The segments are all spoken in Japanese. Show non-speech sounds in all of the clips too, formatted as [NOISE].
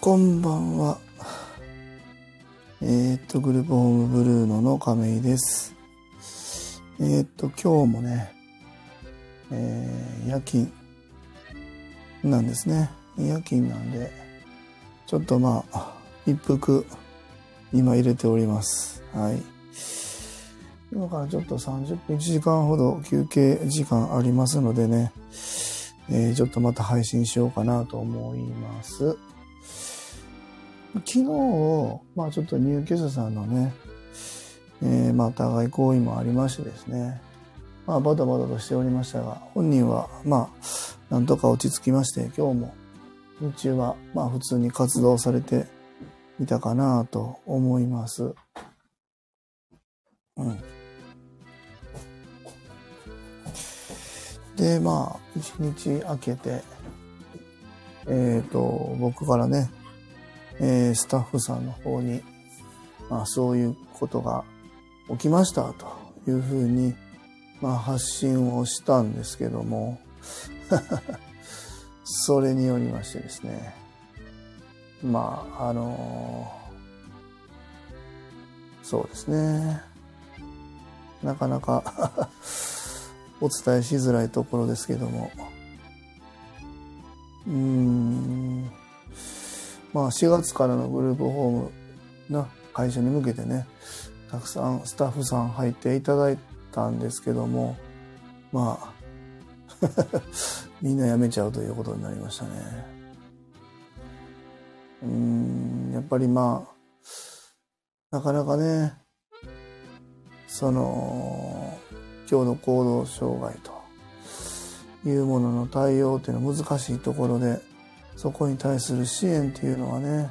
こんばんは。えー、っと、グループホームブルーノの亀井です。えー、っと、今日もね、えー、夜勤なんですね。夜勤なんで、ちょっとまあ、一服、今入れております。はい。今からちょっと30分、1時間ほど休憩時間ありますのでね、えー、ちょっとまた配信しようかなと思います。昨日、まあちょっと入居者さんのね、えー、まあ互い行為もありましてですね、まあバタバタとしておりましたが、本人はまあなんとか落ち着きまして、今日も日中はまあ普通に活動されていたかなと思います。うん。で、まあ、一日明けて、えっ、と、僕からね、えースタッフさんの方に、まあそういうことが起きましたというふうに、まあ発信をしたんですけども、[LAUGHS] それによりましてですね、まあ、あのそうですね、なかなか [LAUGHS] お伝えしづらいところですけども、うーん、まあ4月からのグループホームの会社に向けてね、たくさんスタッフさん入っていただいたんですけども、まあ、[LAUGHS] みんな辞めちゃうということになりましたね。うん、やっぱりまあ、なかなかね、その、今日の行動障害というものの対応っていうのは難しいところで、そこに対する支援っていうのはね、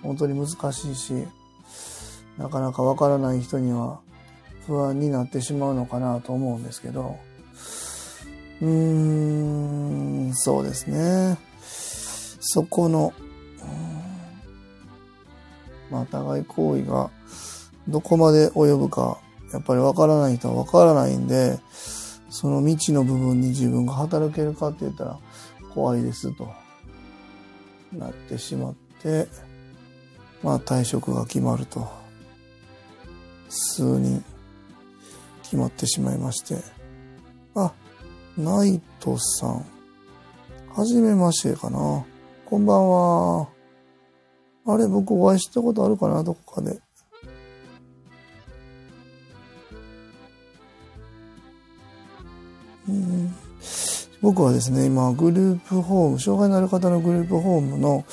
本当に難しいし、なかなかわからない人には不安になってしまうのかなと思うんですけど、うーん、そうですね。そこの、まあ、互い行為がどこまで及ぶか、やっぱりわからない人はわからないんで、その未知の部分に自分が働けるかって言ったら怖いですとなってしまって、まあ退職が決まると、数人決まってしまいまして、あ、ナイトさん、はじめましてかな。こんばんは。あれ、僕お会いしたことあるかなどこかで。うん僕はですね、今、グループホーム、障害のある方のグループホームの、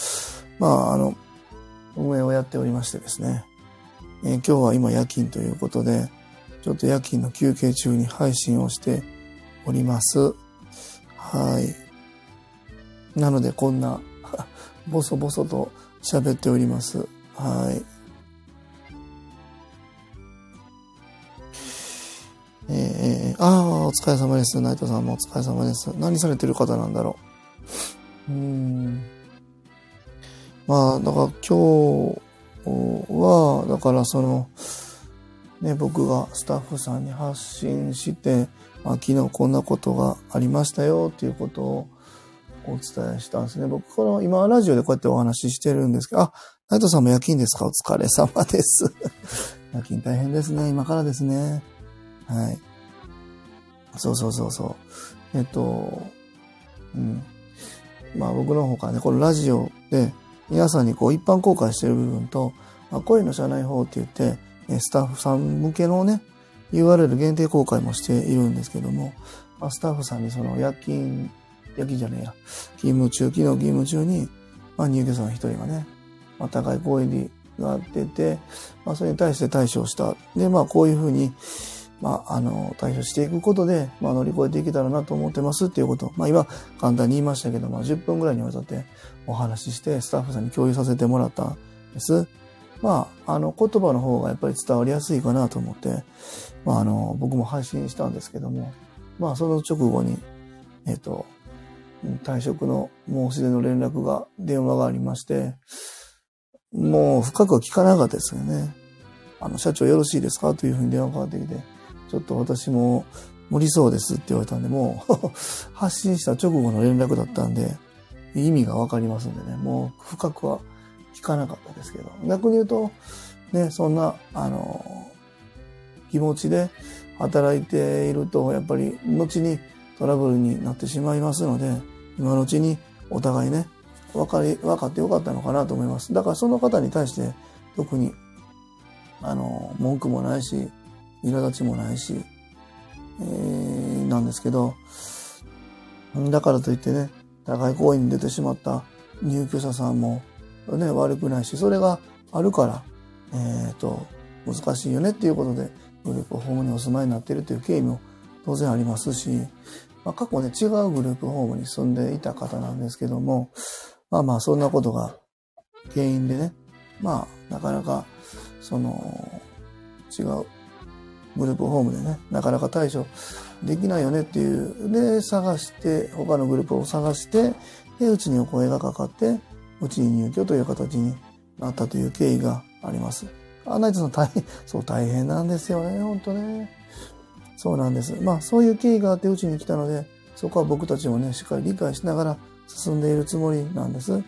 まあ、あの、運営をやっておりましてですね、えー今日は今夜勤ということで、ちょっと夜勤の休憩中に配信をしております。はい。なので、こんな、[LAUGHS] ボソボソと喋っております。はい。えー、ああ、お疲れ様です。ナイトさんもお疲れ様です。何されてる方なんだろう。うん。まあ、だから今日は、だからその、ね、僕がスタッフさんに発信して、まあ、昨日こんなことがありましたよっていうことをお伝えしたんですね。僕、この、今ラジオでこうやってお話ししてるんですけど、あ、ナイトさんも夜勤ですか？お疲れ様です。夜勤大変ですね。今からですね。はい。そうそうそうそう。えっと、うん。まあ僕の方からね、このラジオで皆さんにこう一般公開してる部分と、まあ、声の社内法って言って、スタッフさん向けのね、URL 限定公開もしているんですけども、まあ、スタッフさんにその夜勤、夜勤じゃねえや、勤務中、昨日勤務中に、まあ入居者の一人がね、まあ高い行為が出て、まあそれに対して対処した。で、まあこういうふうに、まあ、あの、対処していくことで、まあ、乗り越えていけたらなと思ってますっていうこと。まあ、今、簡単に言いましたけど、まあ、10分ぐらいにわたってお話しして、スタッフさんに共有させてもらったんです。まあ、あの、言葉の方がやっぱり伝わりやすいかなと思って、まあ、あの、僕も配信したんですけども、まあ、その直後に、えっ、と、退職の申し出の連絡が、電話がありまして、もう深くは聞かなかったですよね。あの、社長よろしいですか？というふうに電話がかかってきて、ちょっと私も無理そうですって言われたんで、もう [LAUGHS] 発信した直後の連絡だったんで、意味がわかりますんでね、もう深くは聞かなかったですけど、逆に言うと、ね、そんな、あの、気持ちで働いていると、やっぱり後にトラブルになってしまいますので、今のうちにお互いね、分かり、分かってよかったのかなと思います。だからその方に対して特に、あの、文句もないし、苛立ちもないし、えー、なんですけど、だからといってね、高い行為に出てしまった入居者さんもね、悪くないし、それがあるから、えっ、ー、と、難しいよねっていうことで、グループホームにお住まいになっているという経緯も当然ありますし、まあ、過去ね、違うグループホームに住んでいた方なんですけども、まあまあ、そんなことが原因でね、まあ、なかなか、その、違うグループホームでね、なかなか対処できないよねっていう、で、探して、他のグループを探して、で、うちにお声がかかって、うちに入居という形になったという経緯があります。あ、ナイトさん大変、[LAUGHS] そう大変なんですよね、本当ね。そうなんです。まあ、そういう経緯があってうちに来たので、そこは僕たちもね、しっかり理解しながら進んでいるつもりなんです。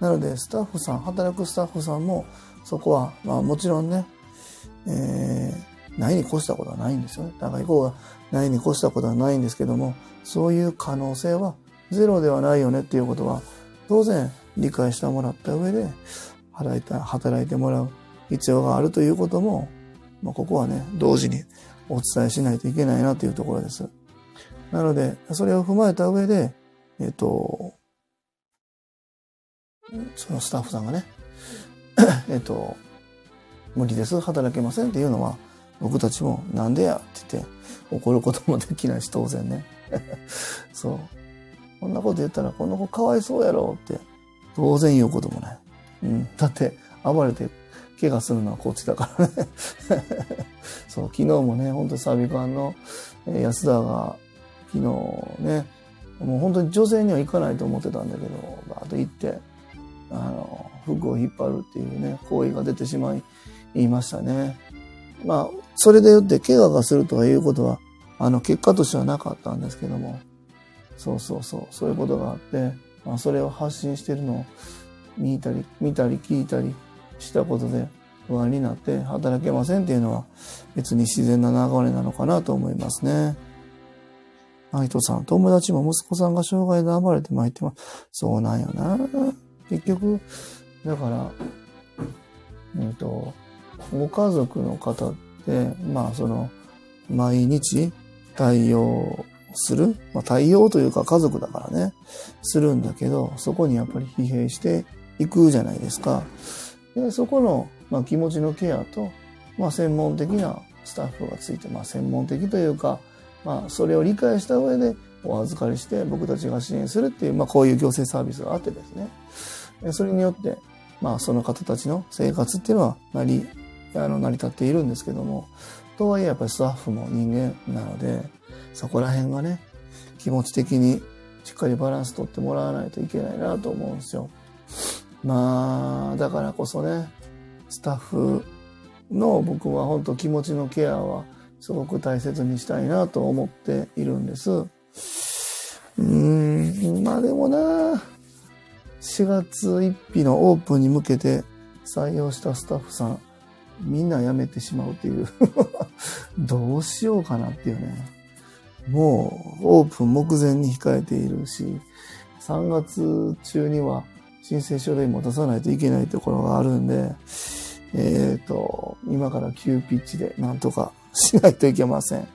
なので、スタッフさん、働くスタッフさんも、そこは、まあもちろんね、えー、ないに越したことはないんですよね。高い方がないに越したことはないんですけども、そういう可能性はゼロではないよねっていうことは、当然理解してもらった上で、働いた、働いてもらう必要があるということも、まあ、ここはね、同時にお伝えしないといけないなというところです。なので、それを踏まえた上で、えっ、と、そのスタッフさんがね、えっと、無理です、働けませんっていうのは、僕たちもなんでやって言って怒ることもできないし、当然ね。[LAUGHS] そう。こんなこと言ったら、この子かわいそうやろって、当然言うこともない。うん。だって、暴れて怪我するのはこっちだからね [LAUGHS] そう、昨日もね、ほんとサビ館の安田が、昨日ね、もう本当に女性には行かないと思ってたんだけど、バーッと行って、あの、服を引っ張るっていうね、行為が出てしまい、言いましたね。まあ、それでよって怪我がするとかいうことは、あの、結果としてはなかったんですけども、そうそうそう、そういうことがあって、まあ、それを発信してるのを見たり、見たり聞いたりしたことで不安になって働けませんっていうのは別に自然な流れなのかなと思いますね。愛人さん、友達も息子さんが障害で暴れて参ってます。そうなんよな。結局、だから、えっ、と、ご家族の方って、まあその、毎日対応する、まあ、対応というか家族だからね、するんだけど、そこにやっぱり疲弊していくじゃないですか。で、そこの、まあ、気持ちのケアと、まあ、専門的なスタッフがついて、まあ、専門的というか、まあ、それを理解した上でお預かりして僕たちが支援するっていう、まあ、こういう行政サービスがあってですね。それによって、まあ、その方たちの生活っていうのは成り、あの、成り立っているんですけども、とはいえやっぱりスタッフも人間なので、そこら辺がね、気持ち的にしっかりバランス取ってもらわないといけないなと思うんですよ。まあ、だからこそね、スタッフの僕は本当気持ちのケアはすごく大切にしたいなと思っているんです。うーん、まあでもな、4月1日のオープンに向けて採用したスタッフさん、みんな辞めてしまうっていう [LAUGHS] どうしようかなっていうね。もうオープン目前に控えているし、3月中には申請書類も出さないといけないところがあるんで、えっ、ー、と、今から急ピッチでなんとかしないといけません。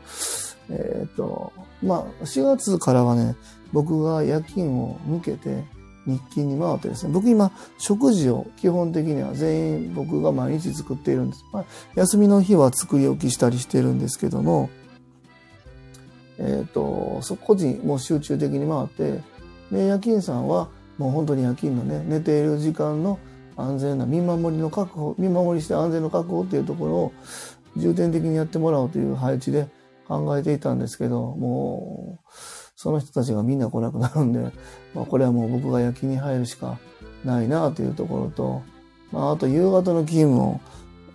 [LAUGHS] えっと、まあ、4月からはね、僕が夜勤を抜けて日勤に回ってですね、僕今、食事を基本的には全員僕が毎日作っているんです。まあ、休みの日は作り置きしたりしてるんですけども、えっ、ー、と、そこにもう集中的に回って、で、夜勤さんはもう本当に夜勤のね、寝ている時間の安全な見守りの確保、見守りして安全の確保っていうところを重点的にやってもらおうという配置で考えていたんですけど、もう、その人たちがみんな来なくなるんで、まあ、これはもう僕が夜勤に入るしかないなというところと、まあ、あと夕方の勤務を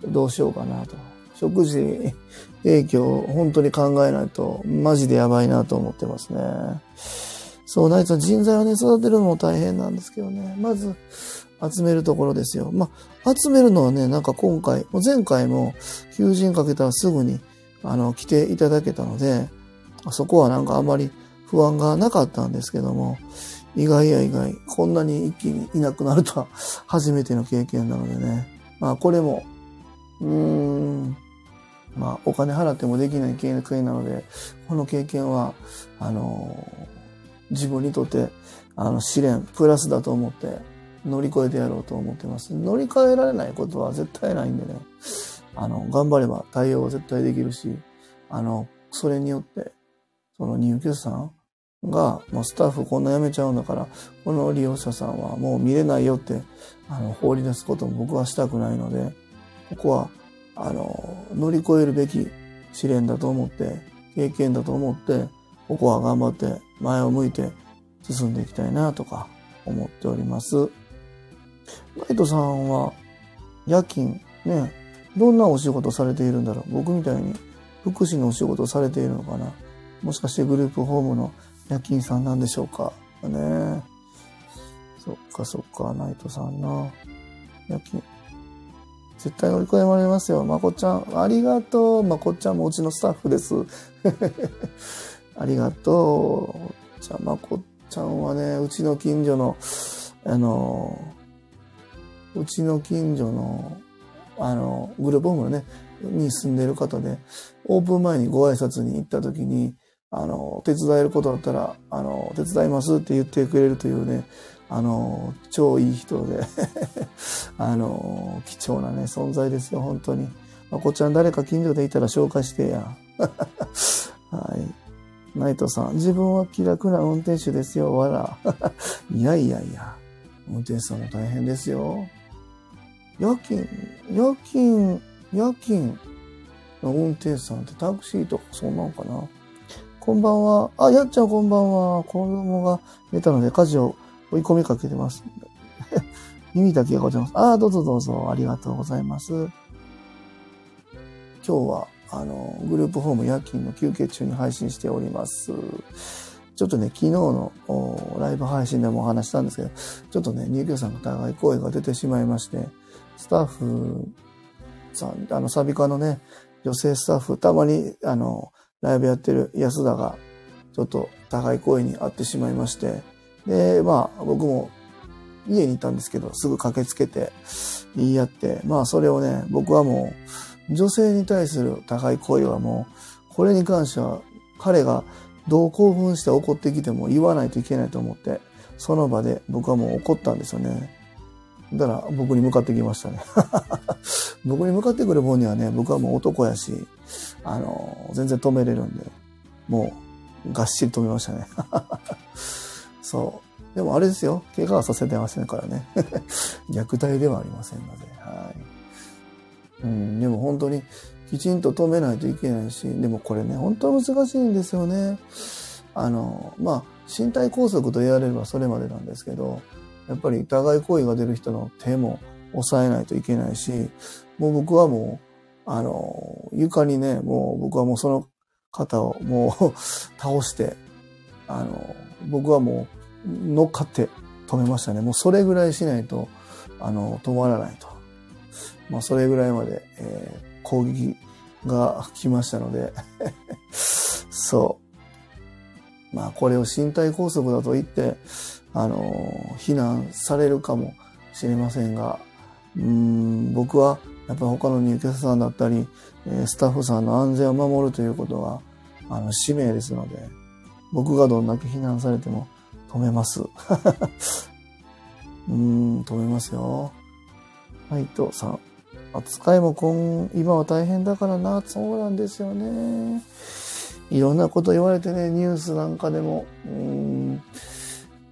どうしようかなと。食事影響本当に考えないと、マジでやばいなと思ってますね。そう、ナイツさん、人材をね、育てるのも大変なんですけどね。まず、集めるところですよ。まあ、集めるのはね、なんか今回、前回も求人かけたらすぐに、あの、来ていただけたので、そこはなんかあまり不安がなかったんですけども、意外や意外、こんなに一気にいなくなるとは初めての経験なのでね。まあこれも、うーん、まあお金払ってもできない経験なので、この経験は、あの、自分にとって、あの、試練、プラスだと思って乗り越えてやろうと思ってます。乗り換えられないことは絶対ないんでね。あの、頑張れば対応は絶対できるし、あの、それによって、その入居者さんが、もうスタッフこんな辞めちゃうんだから、この利用者さんはもう見れないよって、あの、放り出すことも僕はしたくないので、ここは、あの、乗り越えるべき試練だと思って、経験だと思って、ここは頑張って前を向いて進んでいきたいなとか思っております。ライトさんは夜勤ね、どんなお仕事されているんだろう？僕みたいに福祉のお仕事されているのかな？もしかしてグループホームの夜勤さんなんでしょうか？ねそっかそっか、ナイトさんな。夜勤。絶対乗り越えられますよ。まこちゃん、ありがとう。まこちゃんもうちのスタッフです。[LAUGHS] ありがとう。じゃあ、まこちゃんはね、うちの近所の、あの、うちの近所の、あの、グループホームのね、に住んでる方で、オープン前にご挨拶に行った時に、あの、手伝えることだったら、あの、手伝いますって言ってくれるというね、あの、超いい人で [LAUGHS] あの、貴重なね、存在ですよ、本当に。まあこちゃん誰か近所でいたら紹介してや。[LAUGHS] はい。ナイトさん、自分は気楽な運転手ですよ、わら。[LAUGHS] いやいやいや、運転手さんも大変ですよ。夜勤、夜勤、夜勤の運転手さんってタクシーとかそんなんかな？こんばんは。あ、やっちゃんこんばんは。子供が寝たので家事を追い込みかけてます。[LAUGHS] 耳だけがございます。あ、どうぞどうぞ。ありがとうございます。今日は、あの、グループホーム夜勤の休憩中に配信しております。ちょっとね、昨日のライブ配信でもお話したんですけど、ちょっとね、入居さんが互い声が出てしまいまして、スタッフさん、あの、サビカのね、女性スタッフ、たまに、あの、ライブやってる安田が、ちょっと高い声に会ってしまいまして、で、まあ、僕も家にいたんですけど、すぐ駆けつけて言い合って、まあ、それをね、僕はもう、女性に対する高い声はもう、これに関しては、彼がどう興奮して怒ってきても言わないといけないと思って、その場で僕はもう怒ったんですよね。だから僕に向かってきましたね。僕に向かってくる方にはね、僕はもう男やし、あの、全然止めれるんで、もう、がっしり止めましたね。[LAUGHS] そう。でもあれですよ。怪我はさせてませんからね。[LAUGHS] 虐待ではありませんので、はい。うん、でも本当にきちんと止めないといけないし、でもこれね、本当は難しいんですよね。あの、まあ、身体拘束と言われればそれまでなんですけど、やっぱり疑い行為が出る人の手も抑えないといけないし、もう僕はもう、あの、床にね、もう僕はもうその方をもう倒して、あの、僕はもう乗っかって止めましたね。もうそれぐらいしないと、あの、止まらないと。まあそれぐらいまで、えー、攻撃が来ましたので [LAUGHS] そう。まあこれを身体拘束だと言って、あの、非難されるかもしれませんが、うん、僕はやっぱ他の入居者さんだったり、スタッフさんの安全を守るということが、あの、使命ですので、僕がどんだけ非難されても止めます。[LAUGHS] うん、止めますよ。はい、と、さん。扱いも今、今は大変だからな。そうなんですよね。いろんなこと言われてね、ニュースなんかでも、うん、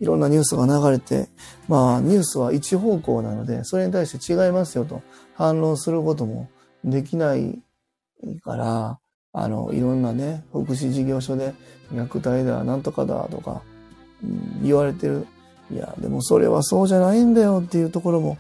いろんなニュースが流れて、まあニュースは一方向なので、それに対して違いますよと反論することもできないから、あの、いろんなね、福祉事業所で虐待だ、なんとかだとか、うん、言われてる。いや、でもそれはそうじゃないんだよっていうところも、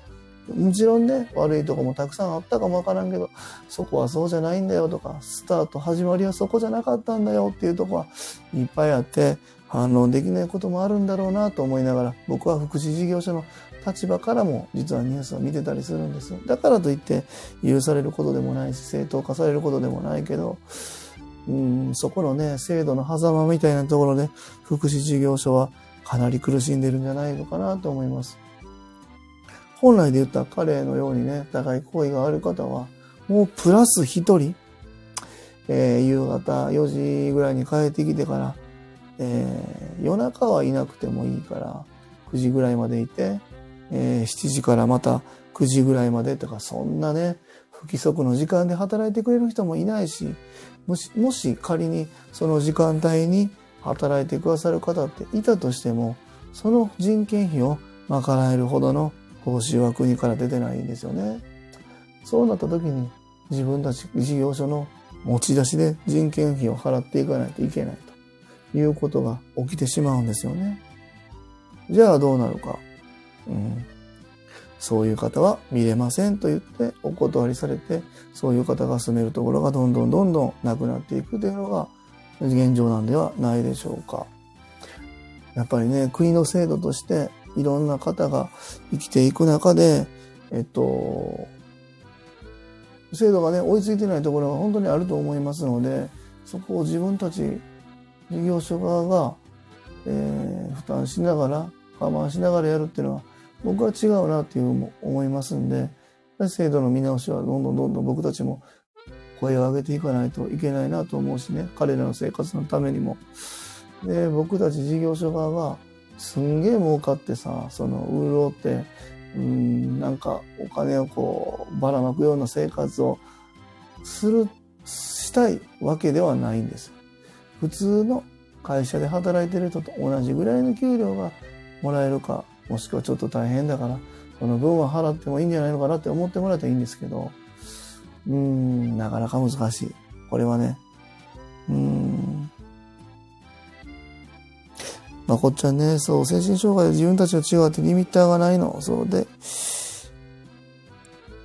もちろんね、悪いとこもたくさんあったかもわからんけど、そこはそうじゃないんだよとか、スタート、始まりはそこじゃなかったんだよっていうとこはいっぱいあって、反論できないこともあるんだろうなと思いながら、僕は福祉事業所の立場からも実はニュースを見てたりするんです。だからといって許されることでもないし、正当化されることでもないけど、うん、そこのね、制度の狭間みたいなところで、福祉事業所はかなり苦しんでるんじゃないのかなと思います。本来で言った彼のようにね、高い行為がある方は、もうプラス一人、えー、夕方4時ぐらいに帰ってきてから、えー、夜中はいなくてもいいから、9時ぐらいまでいて、えー、7時からまた9時ぐらいまでとか、そんなね、不規則の時間で働いてくれる人もいないし、もし、もし仮にその時間帯に働いてくださる方っていたとしても、その人件費を賄えるほどの報酬は国から出てないんですよね。そうなった時に自分たち事業所の持ち出しで人件費を払っていかないといけないということが起きてしまうんですよね。じゃあどうなるか。うん、そういう方は見れませんと言ってお断りされて、そういう方が住めるところがどんどんどんどんなくなっていくというのが現状なんではないでしょうか。やっぱりね、国の制度としていろんな方が生きていく中で、えっと、制度がね、追いついてないところが本当にあると思いますので、そこを自分たち事業所側が、えー、負担しながら、我慢しながらやるっていうのは、僕は違うなっていうも思いますんで、制度の見直しはどんどんどんどん僕たちも声を上げていかないといけないなと思うしね、彼らの生活のためにも。で、僕たち事業所側がすんげえ儲かってさ、その、潤って、うん、なんかお金をこう、ばらまくような生活をする、したいわけではないんです。普通の会社で働いてる人と同じぐらいの給料がもらえるか、もしくはちょっと大変だから、その分は払ってもいいんじゃないのかなって思ってもらえたらいいんですけど、うーん、なかなか難しい。これはね。うーん。まあ、こっちはね、そう、精神障害で自分たちと違ってリミッターがないの。そうで、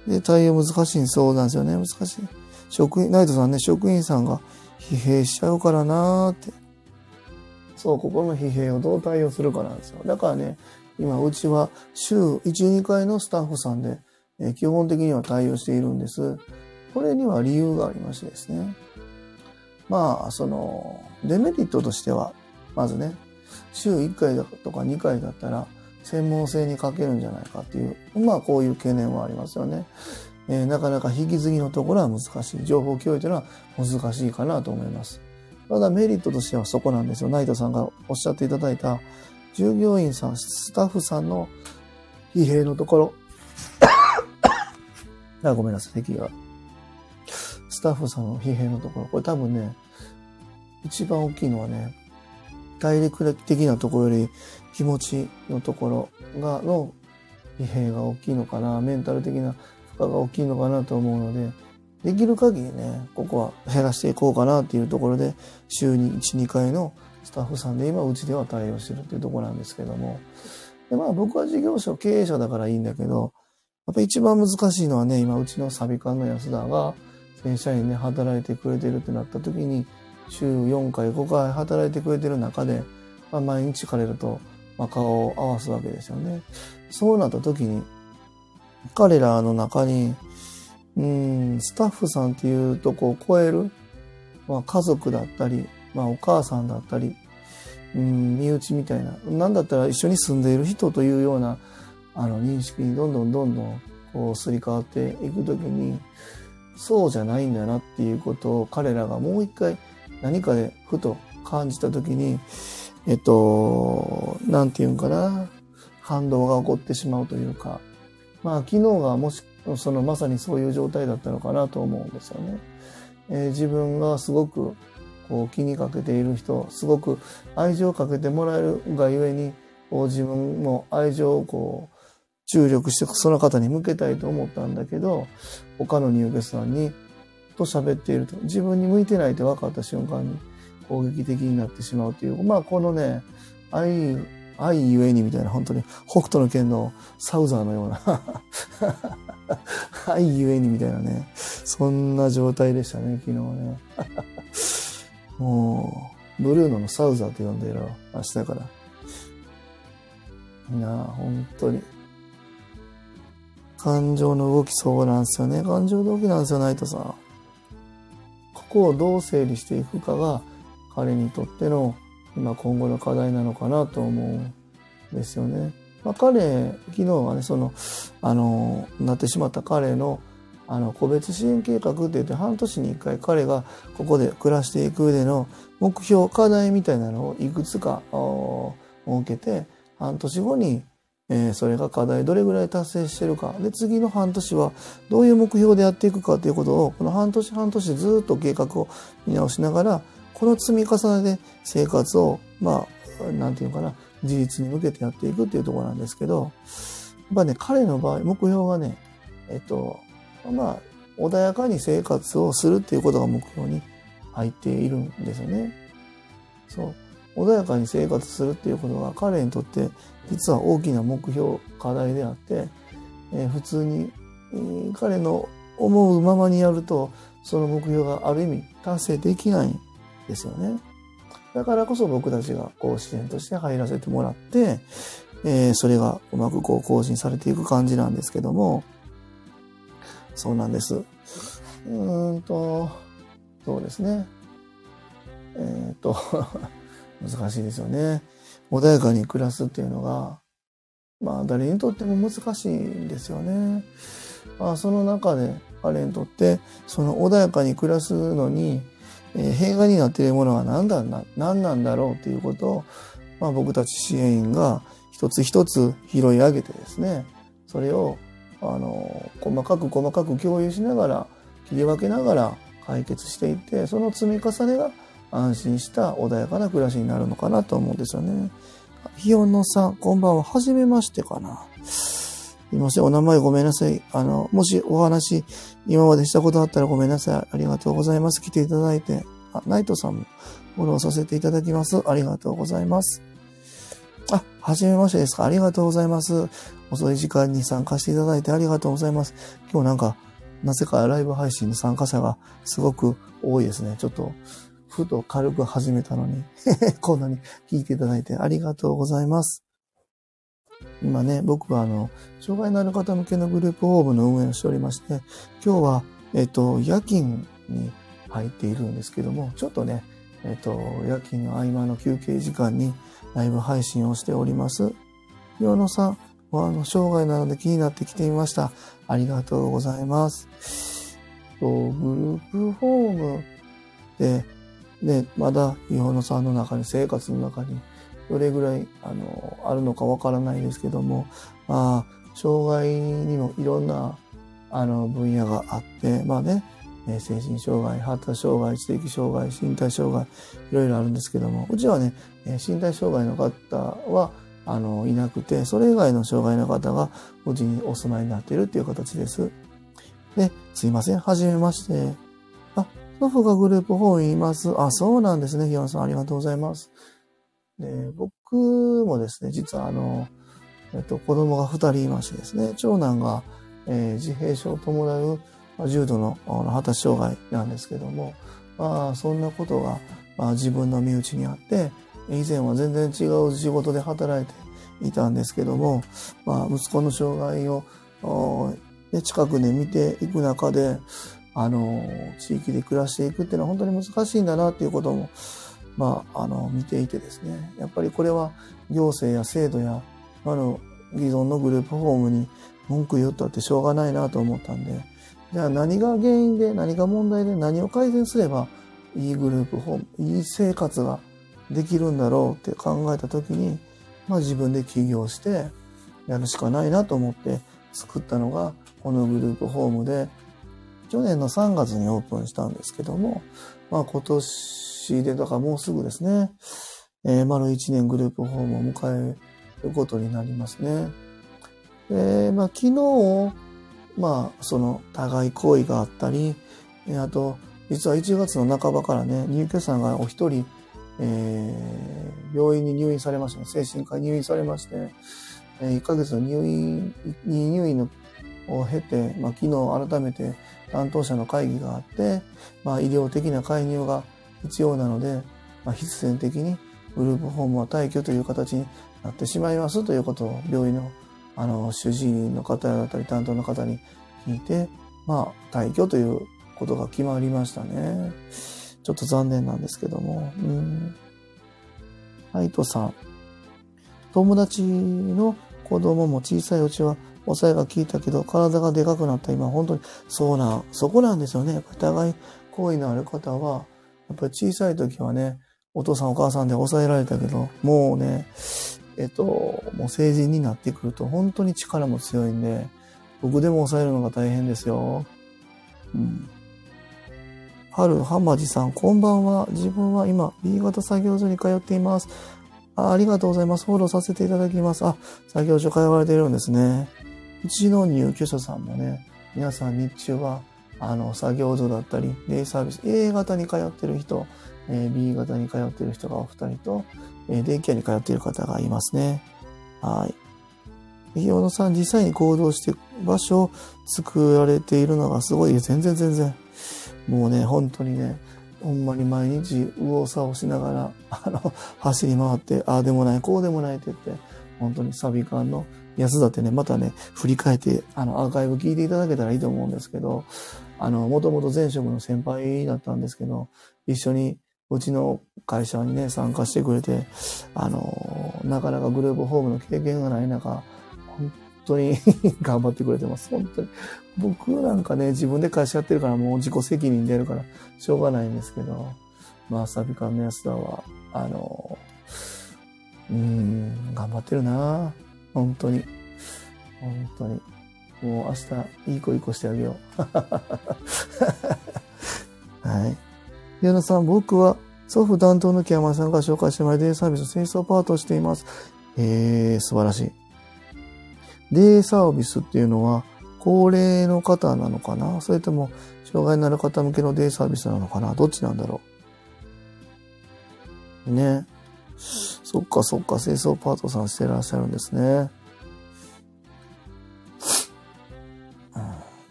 で、対応難しいそうなんですよね。難しい。職員、ナイトさんね、職員さんが疲弊しちゃうからなーって。そう、ここの疲弊をどう対応するかなんですよ。だからね、今、うちは週1、2回のスタッフさんで、え基本的には対応しているんです。これには理由がありましてですね。まあ、その、デメリットとしては、まずね、週1回だとか2回だったら、専門性に欠けるんじゃないかっていう、まあこういう懸念はありますよね。えー、なかなか引き継ぎのところは難しい。情報共有というのは難しいかなと思います。ただメリットとしてはそこなんですよ。ナイトさんがおっしゃっていただいた、従業員さん、スタッフさんの疲弊のところ。[COUGHS] あごめんなさい、席が。スタッフさんの疲弊のところ。これ多分ね、一番大きいのはね、体力的なところより気持ちのところが、の疲弊が大きいのかな、メンタル的な負荷が大きいのかなと思うので、できる限りね、ここは減らしていこうかなっていうところで、週に1、2回のスタッフさんで今うちでは対応してるっていうところなんですけども、でまあ僕は事業所経営者だからいいんだけど、やっぱ一番難しいのはね、今うちのサビ館の安田が正社員で働いてくれてるってなった時に、週4回、5回働いてくれてる中で、まあ、毎日彼らと、まあ、顔を合わすわけですよね。そうなった時に、彼らの中に、うん、スタッフさんっていうとこを超える、まあ、家族だったり、まあ、お母さんだったり、うん、身内みたいな、なんだったら一緒に住んでいる人というような、あの、認識にどんどんどんどん、こう、すり替わっていくときに、そうじゃないんだなっていうことを彼らがもう一回何かでふと感じたときに、えっと、なんていうんかな、反動が起こってしまうというか、まあ昨日がもし、そのまさにそういう状態だったのかなと思うんですよね。えー、自分がすごく気にかけている人、すごく愛情をかけてもらえるがゆえに、自分も愛情をこう注力してその方に向けたいと思ったんだけど、他の入居さんにと喋っていると、自分に向いてないって分かった瞬間に攻撃的になってしまうという、まあこのね、愛、愛ゆえにみたいな、本当に北斗の剣のサウザーのような [LAUGHS] 愛ゆえにみたいなね、そんな状態でしたね、昨日ね。もう、ブルーノのサウザーと呼んでるわ。明日から。なあ、本当に。感情の動きそうなんですよね。感情の動きなんですよ、ナイトさん。ここをどう整理していくかが彼にとっての今今後の課題なのかなと思うんですよね。まあ、彼、昨日はね、その、あの、なってしまった彼の、あの、個別支援計画って言って半年に一回彼がここで暮らしていく上での目標、課題みたいなのをいくつか設けて、半年後に、え、それが課題どれぐらい達成してるか。で、次の半年はどういう目標でやっていくかということを、この半年半年ずっと計画を見直しながら、この積み重ねで生活を、まあ、なんていうかな、自立に向けてやっていくっていうところなんですけど、やっぱね、彼の場合、目標がね、えっと、まあ、穏やかに生活をするっていうことが目標に入っているんですよね。そう。穏やかに生活するっていうことが彼にとって実は大きな目標、課題であって、えー、普通に、えー、彼の思うままにやると、その目標がある意味達成できないんですよね。だからこそ僕たちがこう支援として入らせてもらって、えー、それがうまくこう更新されていく感じなんですけども、そうなんです。うーんと、そうですね。えっ、と [LAUGHS] 難しいですよね。穏やかに暮らすっていうのが、まあ誰にとっても難しいんですよね。まあその中で彼にとってその穏やかに暮らすのに、えー、弊害になっているものは何だな、何なんだろうということを、まあ僕たち支援員が一つ一つ拾い上げてですね、それをあの細かく細かく共有しながら切り分けながら解決していってその積み重ねが安心した穏やかな暮らしになるのかなと思うんですよね。ひよのさん、こんばんは。はじめましてかな。すいません。お名前ごめんなさい。あの、もしお話今までしたことあったらごめんなさい。ありがとうございます。来ていただいて。あ、ナイトさんもフォローさせていただきます。ありがとうございます。はじめましてですか？ありがとうございます。遅い時間に参加していただいてありがとうございます。今日なんか、なぜかライブ配信の参加者がすごく多いですね。ちょっと、ふと軽く始めたのに [LAUGHS] こんなに聞いていただいてありがとうございます。今ね、僕はあの、障害のある方向けのグループホームの運営をしておりまして、今日は、えっと、夜勤に入っているんですけども、ちょっとね、えっと、夜勤の合間の休憩時間にライブ配信をしております。洋野さんは、あの、障害なので気になってきてみました。ありがとうございます。とグループホームで、で、まだ岩野さんの中に、生活の中に、どれぐらい、あの、あるのかわからないですけども、まあ、障害にもいろんな、あの、分野があって、まあね、精神障害、発達障害、知的障害、身体障害、いろいろあるんですけども、うちはね、身体障害の方は、あの、いなくて、それ以外の障害の方が、うちにお住まいになっているっていう形です。で、すいません。はじめまして。あ、祖父がグループ4にいます。あ、そうなんですね。ヒヨンさん、ありがとうございます。で、僕もですね、実はあの、えっと、子供が2人いましてですね、長男が、えー、自閉症を伴う、重度のあの発達障害なんですけども、まあ、そんなことが、まあ、自分の身内にあって、以前は全然違う仕事で働いていたんですけども、まあ、息子の障害を、近くで見ていく中で、あの、地域で暮らしていくっていうのは本当に難しいんだなっていうことも、まあ、あの、見ていてですね。やっぱりこれは行政や制度や、あの、既存のグループホームに文句言ったってしょうがないなと思ったんで、じゃあ何が原因で、何が問題で、何を改善すれば、いいグループホーム、いい生活ができるんだろうって考えた時に、まあ自分で起業してやるしかないなと思って作ったのがこのグループホームで、去年の3月にオープンしたんですけども、まあ今年で、だからもうすぐですね、えー、丸1年グループホームを迎えることになりますね。で、まあ昨日、まあその互い行為があったり、あと、実は1月の半ばからね、入居者がお一人、えー、病院に入院されましたね。精神科に入院されまして、えー、1ヶ月の入院、入院のを経て、まあ、昨日改めて担当者の会議があって、まあ、医療的な介入が必要なので、まあ、必然的にグループホームは退去という形になってしまいますということを病院のあの主治医の方だったり担当の方に聞いて、まあ、退去ということが決まりましたね。ちょっと残念なんですけども。うん。ハイトさん。友達の子供も小さいうちは抑えが効いたけど、体がでかくなった今、本当に、そうなん、そこなんですよね。やっぱり互い好意のある方は、やっぱり小さい時はね、お父さんお母さんで抑えられたけど、もうね、えっと、もう成人になってくると本当に力も強いんで、僕でも抑えるのが大変ですよ。うん。春浜地さん、こんばんは。自分は今、B 型作業所に通っています。あありがとうございます。フォローさせていただきます。あ、作業所通われているんですね。うちの入居者さんもね、皆さん日中は、あの、作業所だったり、デイサービス、A 型に通ってる人、えー、B 型に通ってる人がお二人と、えー、デイケアに通っている方がいますね。はい。ひよのさん、実際に行動して場所を作られているのがすごい。全然全然。もうね、本当にね、ほんまに毎日右往左往しながら、[LAUGHS] あの、走り回って、ああでもない、こうでもないって言って、本当にサビ館の安田ってね、またね、振り返って、あの、アーカイブ聞いていただけたらいいと思うんですけど、あの、もともと前職の先輩だったんですけど、一緒にうちの会社にね、参加してくれて、あの、なかなかグループホームの経験がない中、本当に [LAUGHS] 頑張ってくれてます。本当に。僕なんかね、自分で会社やってるからもう自己責任でやるからしょうがないんですけど、まあ、サビカンの安田は、あの、うん、頑張ってるな本当に。本当に。もう明日、いい子いい子してあげよう。[LAUGHS] はい。矢野さん、僕は祖父担当の木山さんが紹介してもらいデイサービス清掃パートをしています。えー、素晴らしい。デイサービスっていうのは、高齢の方なのかな？それとも、障害のある方向けのデイサービスなのかな？どっちなんだろう？ね。そっかそっか、清掃パートさんしてらっしゃるんですね。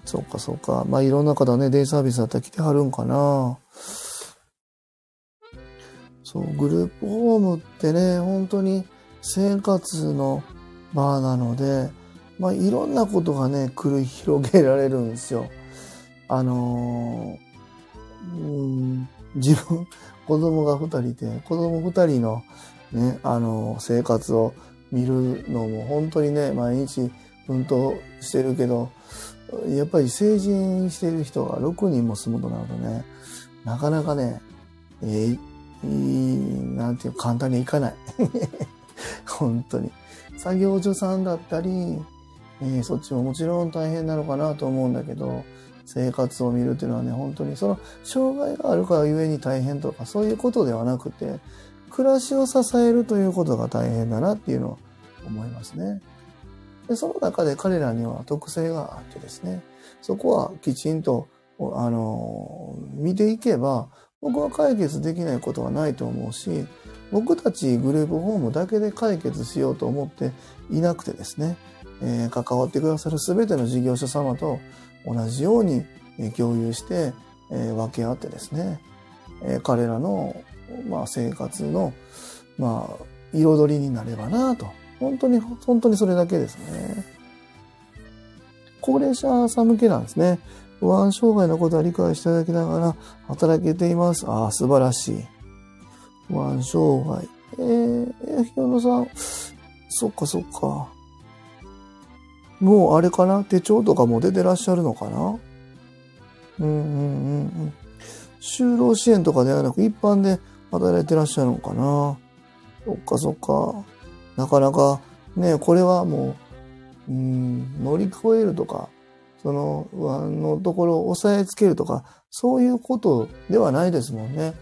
そっかそっか。まあいろんな方ね、デイサービスだったら来てはるんかな。そう、グループホームってね、本当に生活の場なので、まあ、いろんなことがね、繰り広げられるんですよ。あのー、うん、自分、[LAUGHS] 子供が二人いて、子供二人のね、あのー、生活を見るのも本当にね、毎日奮闘してるけど、やっぱり成人してる人が6人も住むとなるとね、なかなかね、えー、なんていう簡単にいかない。[LAUGHS] 本当に。作業所さんだったり、えー、そっちももちろん大変なのかなと思うんだけど、生活を見るっていうのはね、本当にその障害があるからゆえに大変とかそういうことではなくて、暮らしを支えるということが大変だなっていうのを思いますね。でその中で彼らには特性があってですね、そこはきちんと、あの、見ていけば、僕は解決できないことはないと思うし、僕たちグループホームだけで解決しようと思っていなくてですね、えー、関わってくださる全ての事業者様と同じように共有して、えー、分け合ってですね、えー、彼らの、まあ、生活の、まあ、彩りになればなと。本当に、本当にそれだけですね。高齢者さん向けなんですね。不安障害のことは理解していただきながら働けています。ああ、素晴らしい。不安障害。えー、えー、ひよのさん、そっかそっか。もうあれかな？手帳とかも出てらっしゃるのかな？うんうんうんうん。就労支援とかではなく一般で働いてらっしゃるのかな？そっかそっか。なかなかね、これはもう、うん、乗り越えるとか、その不安のところを押さえつけるとか、そういうことではないですもんね。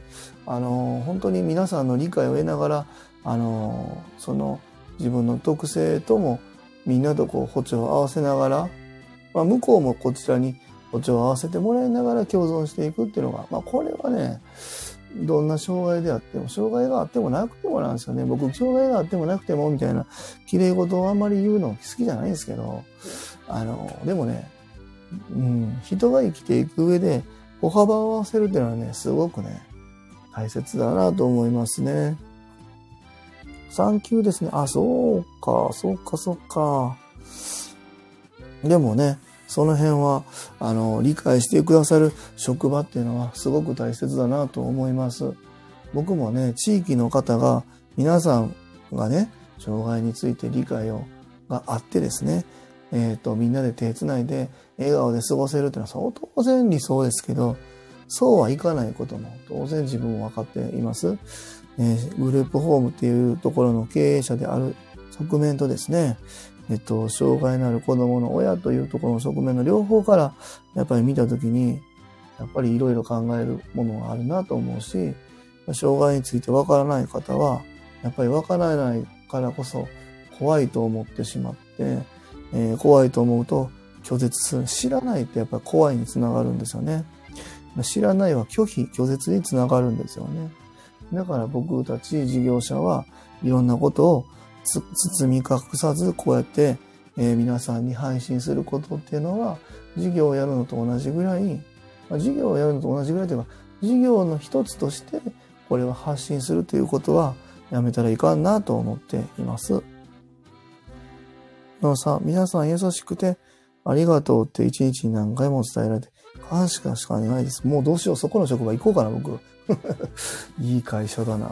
あの、本当に皆さんの理解を得ながら、あの、その自分の特性ともみんなとこう歩調を合わせながら、まあ、向こうもこちらに歩調を合わせてもらいながら共存していくっていうのが、まあ、これはね、どんな障害であっても、障害があってもなくてもなんですよね。僕、障害があってもなくてもみたいな、綺麗事をあんまり言うの好きじゃないんですけど、あの、でもね、うん、人が生きていく上で歩幅を合わせるっていうのはね、すごくね、大切だなと思いますね。産休ですね。あ、そうか、そうか、そうか。でもね、その辺は、あの、理解してくださる職場っていうのはすごく大切だなと思います。僕もね、地域の方が、皆さんがね、障害について理解を、があってですね、えっ、ー、と、みんなで手つないで笑顔で過ごせるっていうのは当然理想ですけど、そうはいかないことも当然自分も分かっています。えー、グループホームっていうところの経営者である側面とですね、えっと、障害のある子供の親というところの側面の両方からやっぱり見たときに、やっぱりいろいろ考えるものがあるなと思うし、障害についてわからない方は、やっぱりわからないからこそ怖いと思ってしまって、えー、怖いと思うと拒絶する。知らないってやっぱり怖いにつながるんですよね。知らないは拒否、拒絶につながるんですよね。だから僕たち事業者はいろんなことを包み隠さずこうやって、えー、皆さんに配信することっていうのは事業をやるのと同じぐらい、まあ、事業をやるのと同じぐらいというか事業の一つとしてこれは発信するということはやめたらいかんなと思っています。のさ、皆さん優しくてありがとうって一日に何回も伝えられて感謝しかないです。もうどうしよう、そこの職場行こうかな、僕。[LAUGHS] いい会社だな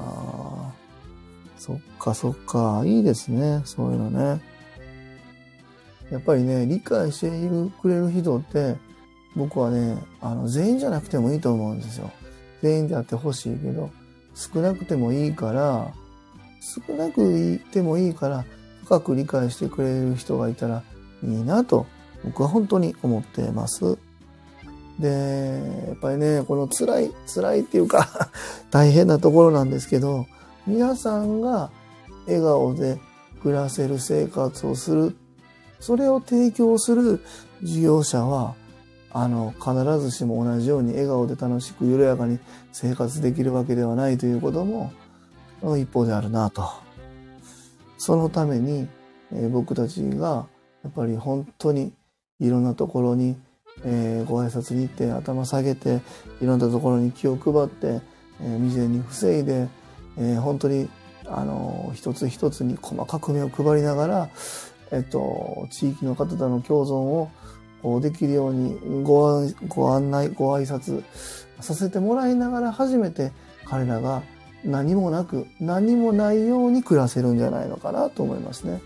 そっかそっか。いいですね。そういうのね。やっぱりね、理解してくれる人って、僕はね、あの、全員じゃなくてもいいと思うんですよ。全員であってほしいけど、少なくてもいいから、少なくいてもいいから、深く理解してくれる人がいたらいいなと、僕は本当に思ってます。で、やっぱりね、この辛い、[LAUGHS] 辛いっていうか [LAUGHS] 大変なところなんですけど、皆さんが笑顔で暮らせる生活をする。それを提供する事業者は、あの、必ずしも同じように笑顔で楽しく緩やかに生活できるわけではないということも、一方であるなと。そのために、え、僕たちが、やっぱり本当にいろんなところに、え、ご挨拶に行って頭下げて、いろんなところに気を配って、え、未然に防いで、え、本当にあの一つ一つに細かく目を配りながら、えっと、地域の方との共存をこうできるようにごご案内ご挨拶させてもらいながら初めて彼らが何もなく何もないように暮らせるんじゃないのかなと思いますね。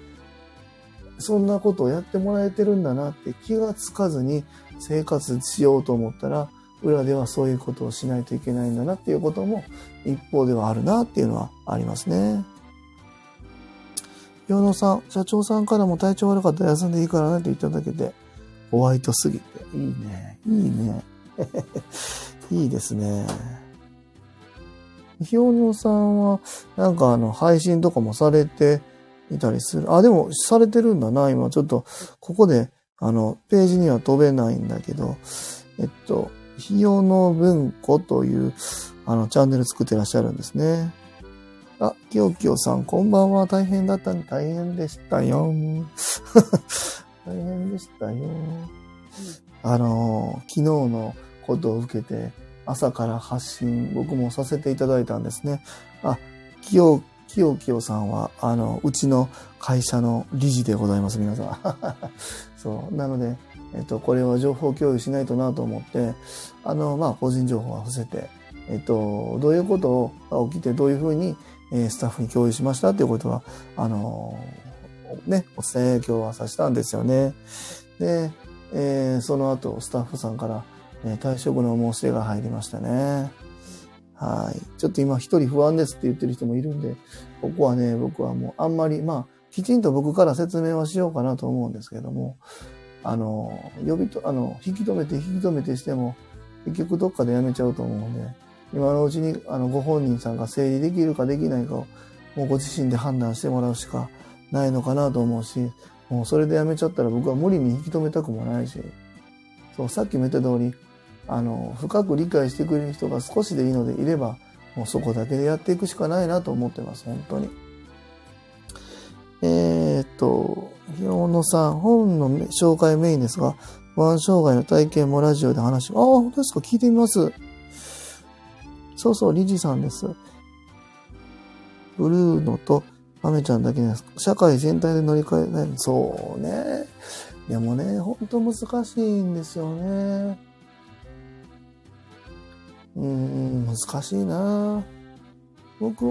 そんなことをやってもらえてるんだなって気がつかずに生活しようと思ったら裏ではそういうことをしないといけないんだなっていうことも一方ではあるなっていうのはありますね。洋野さん、社長さんからも体調悪かったら休んでいいからねって言っただけて、ホワイトすぎて。いいね。いいね。[LAUGHS] いいですね。ひよのさんは、なんかあの、配信とかもされていたりする。あ、でも、されてるんだな。今、ちょっと、ここで、あの、ページには飛べないんだけど、えっと、ひよの文庫という、あの、チャンネル作ってらっしゃるんですね。あ、きよきよさん、こんばんは。大変だったん大変でしたよ。[LAUGHS] 大変でしたよ。あの、昨日のことを受けて、朝から発信、僕もさせていただいたんですね。あ、きよ、きよきよさんは、あの、うちの会社の理事でございます、皆さん。[LAUGHS] そう。なので、えっと、これは情報共有しないとなと思って、あの、まあ、個人情報は伏せて、えっと、どういうことが起きて、どういうふうに、えスタッフに共有しましたっていうことは、あのね、お伝え今日はさせたんですよね。で、えー、その後、スタッフさんから、え退職の申し出が入りましたね。はい。ちょっと今一人不安ですって言ってる人もいるんで、ここはね、僕はもうあんまり、まあ、きちんと僕から説明はしようかなと思うんですけども、あの、呼びと、あの、引き止めて引き止めてしても、結局どっかでやめちゃうと思うんで、今のうちに、あの、ご本人さんが整理できるかできないかを、もうご自身で判断してもらうしかないのかなと思うし、もうそれでやめちゃったら僕は無理に引き止めたくもないし、そう、さっきも言った通り、あの、深く理解してくれる人が少しでいいのでいれば、もうそこだけでやっていくしかないなと思ってます、本当に。えー、っと、ひよのさん、本の紹介メインですが、不安障害の体験もラジオで話し、ああ、本当ですか？聞いてみます。そうそう、理事さんです。ブルーノとアメちゃんだけです。社会全体で乗り換えない。そうね。でもね、ほんと難しいんですよね。うん、難しいな。僕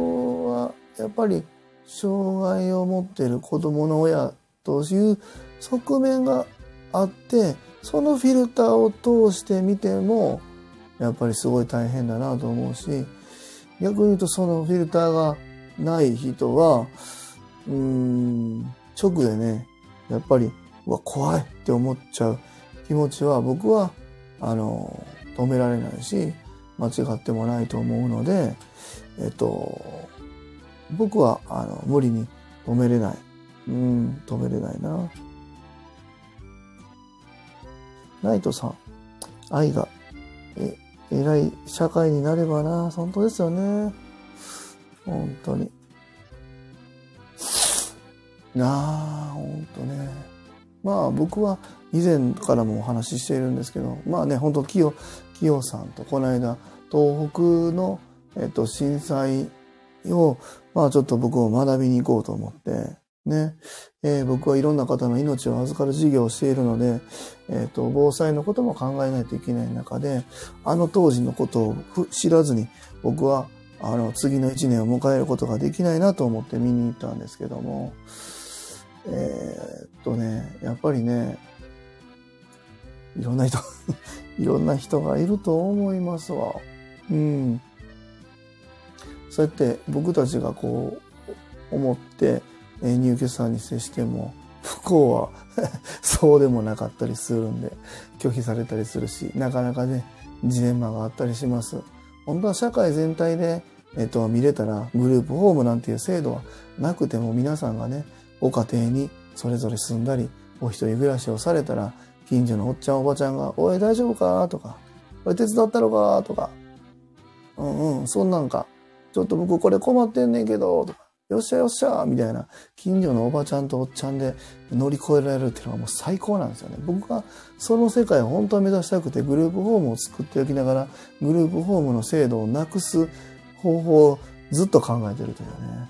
は、やっぱり、障害を持っている子供の親という側面があって、そのフィルターを通して見ても、やっぱりすごい大変だなと思うし、逆に言うとそのフィルターがない人は、うん、直でね、やっぱり、うわ、怖いって思っちゃう気持ちは僕は、あの、止められないし、間違ってもないと思うので、えっと、僕は、あの、無理に止めれない。うん、止めれないな。ナイトさん、愛が、え、偉い社会になればな。本当ですよね。本当に。なあ、本当ね。まあ僕は以前からもお話ししているんですけど、まあね、本当清、清さんとこの間、東北の、えっと、震災を、まあちょっと僕も学びに行こうと思って、ね、えー僕はいろんな方の命を預かる事業をしているので、えっ、と、防災のことも考えないといけない中で、あの当時のことを知らずに、僕は、あの、次の一年を迎えることができないなと思って見に行ったんですけども、えーっとね、やっぱりね、いろんな人、[LAUGHS] いろんな人がいると思いますわ。うん。そうやって僕たちがこう、思って、え入居者に接しても、[LAUGHS] 不幸は [LAUGHS] そうでもなかったりするんで、拒否されたりするし、なかなかね、ジレンマがあったりします。本当は社会全体で、えっと、見れたら、グループホームなんていう制度はなくても皆さんがね、ご家庭にそれぞれ住んだり、お一人暮らしをされたら、近所のおっちゃんおばちゃんが、おい大丈夫か？とか、おい手伝ったろか？とか、うんうん、そんなんか、ちょっと僕これ困ってんねんけど、とか、よっしゃよっしゃみたいな、近所のおばちゃんとおっちゃんで乗り越えられるっていうのがもう最高なんですよね。僕がその世界を本当は目指したくて、グループホームを作っておきながら、グループホームの制度をなくす方法をずっと考えてるというね。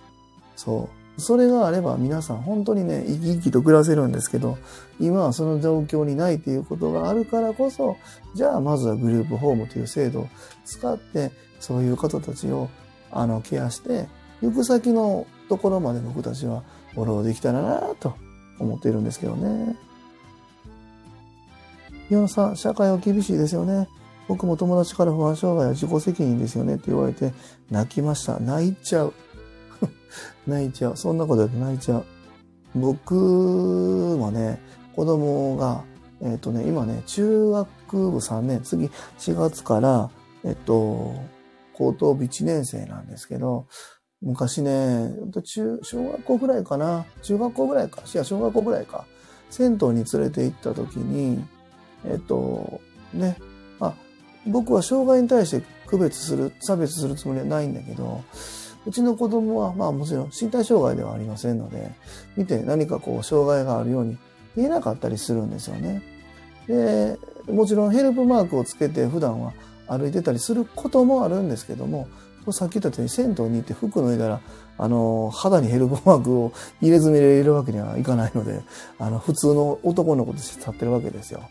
そう。それがあれば皆さん本当にね、生き生きと暮らせるんですけど、今はその状況にないということがあるからこそ、じゃあまずはグループホームという制度を使って、そういう方たちを、あの、ケアして、行く先のところまで僕たちはフォローできたらなと思っているんですけどね。岩野さん、社会は厳しいですよね。僕も友達から不安障害は自己責任ですよねって言われて泣きました。泣いちゃう。泣いちゃう。そんなことやって泣いちゃう。僕もね、子供が、えっ、とね、今ね、中学部3年、次4月から、えっと、高等部1年生なんですけど、昔ね、中、小学校ぐらいかな？中学校ぐらいか？いや、小学校ぐらいか。銭湯に連れて行った時に、えっと、ね、あ、僕は障害に対して区別する、差別するつもりはないんだけど、うちの子供は、まあもちろん身体障害ではありませんので、見て何かこう、障害があるように見えなかったりするんですよね。で、もちろんヘルプマークをつけて普段は歩いてたりすることもあるんですけども、さっき言ったように銭湯に行って服脱いだら、あの、肌にヘルプマークを入れ墨で入れるわけにはいかないので、あの、普通の男の子として立ってるわけですよ。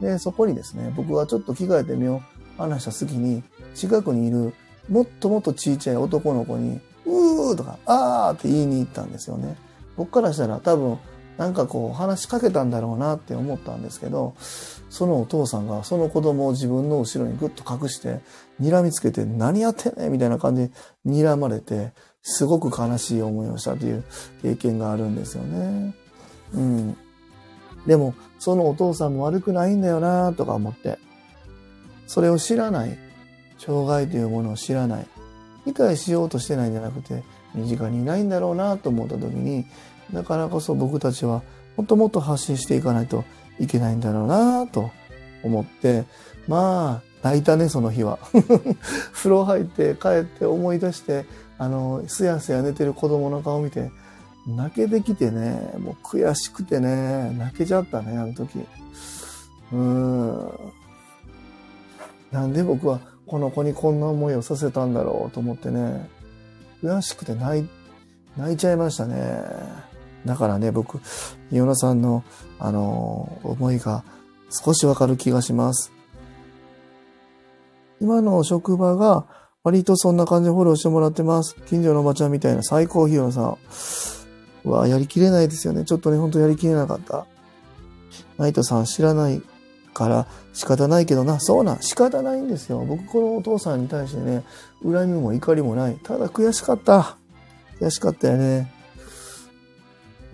で、そこにですね、僕がちょっと着替えて目を離した隙に、近くにいるもっともっとちいちゃい男の子に、うーとか、あーって言いに行ったんですよね。僕からしたら多分、なんかこう話しかけたんだろうなって思ったんですけど、そのお父さんがその子供を自分の後ろにぐっと隠して、睨みつけて何やってんねんみたいな感じで睨まれて、すごく悲しい思いをしたという経験があるんですよね。うん。でも、そのお父さんも悪くないんだよなとか思って。それを知らない。障害というものを知らない。理解しようとしてないんじゃなくて、身近にいないんだろうなと思った時に、だからこそ僕たちはもっともっと発信していかないといけないんだろうなと思って、まあ、泣いたね、その日は。[LAUGHS] 風呂入って帰って思い出して、あの、すやすや寝てる子供の顔を見て、泣けてきてね、もう悔しくてね、泣けちゃったね、あの時。うーん。なんで僕はこの子にこんな思いをさせたんだろうと思ってね、悔しくて泣い、泣いちゃいましたね。だからね、僕、伊野さんの、あの、思いが少しわかる気がします。今の職場が割とそんな感じでフォローしてもらってます。近所のおばちゃんみたいな最高ヒーローさん。うわ、やりきれないですよね。ちょっとね、ほんとやりきれなかった。ナイトさん知らないから仕方ないけどな。そうなん、仕方ないんですよ。僕このお父さんに対してね、恨みも怒りもない。ただ悔しかった。悔しかったよね。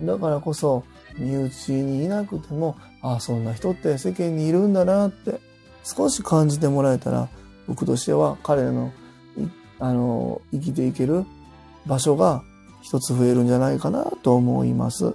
だからこそ、身内にいなくても、ああ、そんな人って世間にいるんだなって、少し感じてもらえたら、僕としては彼の、あの、生きていける場所が一つ増えるんじゃないかなと思います。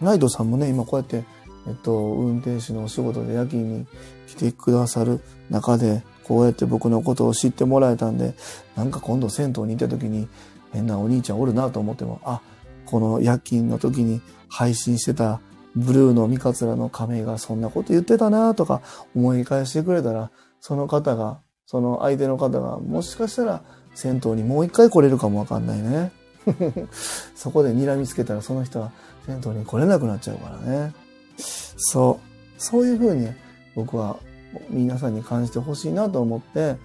ライドさんもね、今こうやって、えっと、運転手のお仕事で夜勤に来てくださる中で、こうやって僕のことを知ってもらえたんで、なんか今度銭湯に行った時に変なお兄ちゃんおるなと思っても、あ、この夜勤の時に配信してたブルーの三桂の亀がそんなこと言ってたなとか思い返してくれたら、その方が、その相手の方がもしかしたら銭湯にもう一回来れるかもわかんないね。[LAUGHS] そこで睨みつけたらその人は銭湯に来れなくなっちゃうからね。そう。そういうふうに僕は皆さんに感じてほしいなと思って、